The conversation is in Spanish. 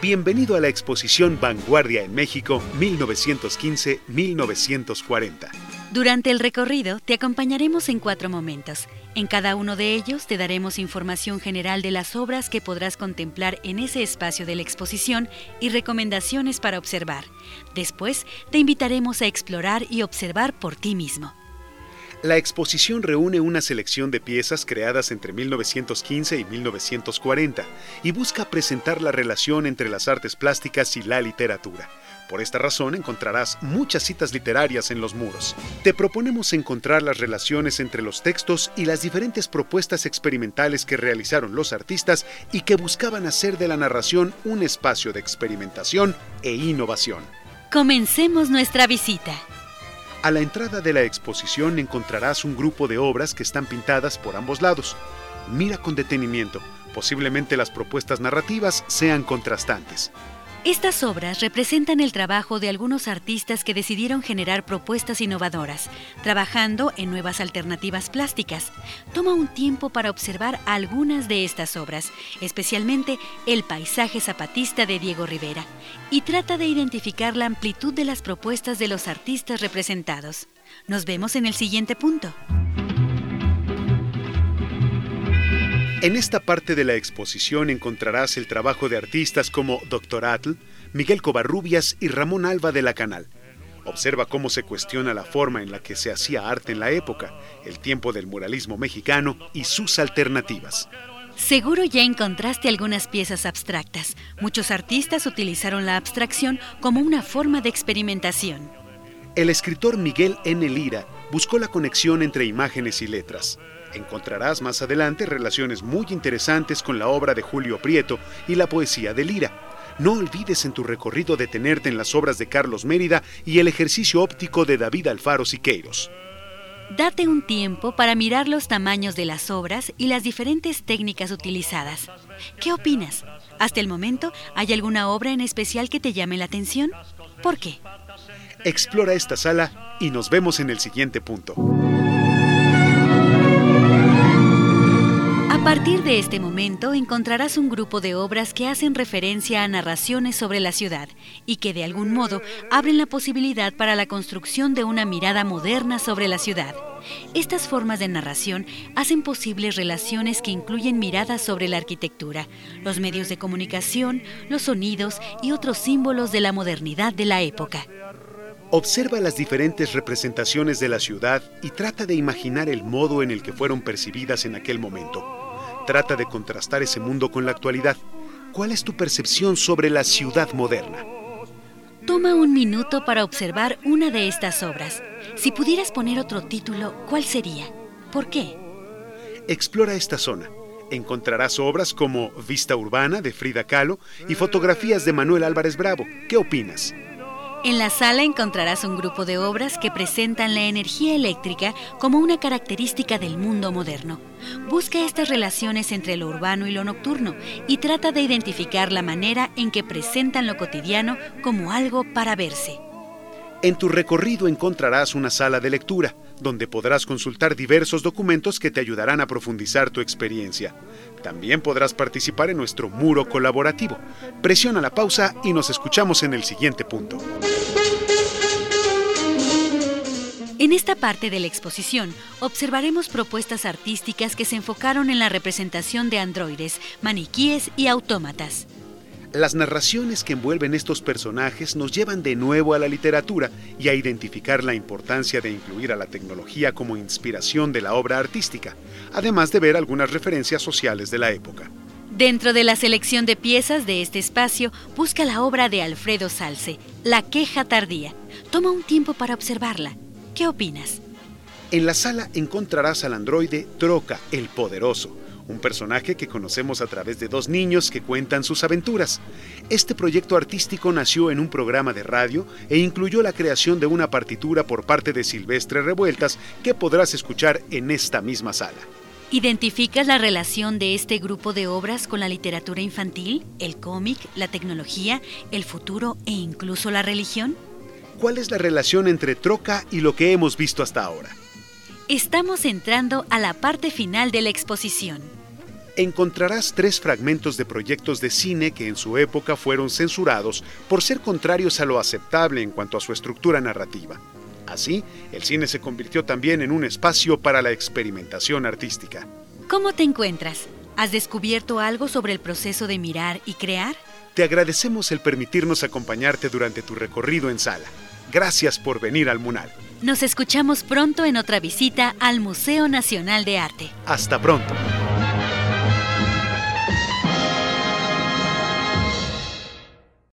Bienvenido a la exposición Vanguardia en México 1915-1940. Durante el recorrido te acompañaremos en cuatro momentos. En cada uno de ellos te daremos información general de las obras que podrás contemplar en ese espacio de la exposición y recomendaciones para observar. Después te invitaremos a explorar y observar por ti mismo. La exposición reúne una selección de piezas creadas entre 1915 y 1940 y busca presentar la relación entre las artes plásticas y la literatura. Por esta razón encontrarás muchas citas literarias en los muros. Te proponemos encontrar las relaciones entre los textos y las diferentes propuestas experimentales que realizaron los artistas y que buscaban hacer de la narración un espacio de experimentación e innovación. Comencemos nuestra visita. A la entrada de la exposición encontrarás un grupo de obras que están pintadas por ambos lados. Mira con detenimiento, posiblemente las propuestas narrativas sean contrastantes. Estas obras representan el trabajo de algunos artistas que decidieron generar propuestas innovadoras, trabajando en nuevas alternativas plásticas. Toma un tiempo para observar algunas de estas obras, especialmente El paisaje zapatista de Diego Rivera, y trata de identificar la amplitud de las propuestas de los artistas representados. Nos vemos en el siguiente punto. En esta parte de la exposición encontrarás el trabajo de artistas como Dr. Atl, Miguel Covarrubias y Ramón Alba de la Canal. Observa cómo se cuestiona la forma en la que se hacía arte en la época, el tiempo del muralismo mexicano y sus alternativas. Seguro ya encontraste algunas piezas abstractas. Muchos artistas utilizaron la abstracción como una forma de experimentación. El escritor Miguel N. Lira buscó la conexión entre imágenes y letras. Encontrarás más adelante relaciones muy interesantes con la obra de Julio Prieto y la poesía de Lira. No olvides en tu recorrido detenerte en las obras de Carlos Mérida y el ejercicio óptico de David Alfaro Siqueiros. Date un tiempo para mirar los tamaños de las obras y las diferentes técnicas utilizadas. ¿Qué opinas? Hasta el momento, ¿hay alguna obra en especial que te llame la atención? ¿Por qué? Explora esta sala y nos vemos en el siguiente punto. De este momento encontrarás un grupo de obras que hacen referencia a narraciones sobre la ciudad y que de algún modo abren la posibilidad para la construcción de una mirada moderna sobre la ciudad. Estas formas de narración hacen posibles relaciones que incluyen miradas sobre la arquitectura, los medios de comunicación, los sonidos y otros símbolos de la modernidad de la época. Observa las diferentes representaciones de la ciudad y trata de imaginar el modo en el que fueron percibidas en aquel momento trata de contrastar ese mundo con la actualidad. ¿Cuál es tu percepción sobre la ciudad moderna? Toma un minuto para observar una de estas obras. Si pudieras poner otro título, ¿cuál sería? ¿Por qué? Explora esta zona. Encontrarás obras como Vista Urbana de Frida Kahlo y fotografías de Manuel Álvarez Bravo. ¿Qué opinas? En la sala encontrarás un grupo de obras que presentan la energía eléctrica como una característica del mundo moderno. Busca estas relaciones entre lo urbano y lo nocturno y trata de identificar la manera en que presentan lo cotidiano como algo para verse. En tu recorrido encontrarás una sala de lectura, donde podrás consultar diversos documentos que te ayudarán a profundizar tu experiencia. También podrás participar en nuestro muro colaborativo. Presiona la pausa y nos escuchamos en el siguiente punto. En esta parte de la exposición observaremos propuestas artísticas que se enfocaron en la representación de androides, maniquíes y autómatas. Las narraciones que envuelven estos personajes nos llevan de nuevo a la literatura y a identificar la importancia de incluir a la tecnología como inspiración de la obra artística, además de ver algunas referencias sociales de la época. Dentro de la selección de piezas de este espacio, busca la obra de Alfredo Salce, La queja tardía. Toma un tiempo para observarla. ¿Qué opinas? En la sala encontrarás al androide Troca, el poderoso, un personaje que conocemos a través de dos niños que cuentan sus aventuras. Este proyecto artístico nació en un programa de radio e incluyó la creación de una partitura por parte de Silvestre Revueltas que podrás escuchar en esta misma sala. ¿Identificas la relación de este grupo de obras con la literatura infantil, el cómic, la tecnología, el futuro e incluso la religión? ¿Cuál es la relación entre Troca y lo que hemos visto hasta ahora? Estamos entrando a la parte final de la exposición. Encontrarás tres fragmentos de proyectos de cine que en su época fueron censurados por ser contrarios a lo aceptable en cuanto a su estructura narrativa. Así, el cine se convirtió también en un espacio para la experimentación artística. ¿Cómo te encuentras? ¿Has descubierto algo sobre el proceso de mirar y crear? Te agradecemos el permitirnos acompañarte durante tu recorrido en sala. Gracias por venir al Munal. Nos escuchamos pronto en otra visita al Museo Nacional de Arte. Hasta pronto.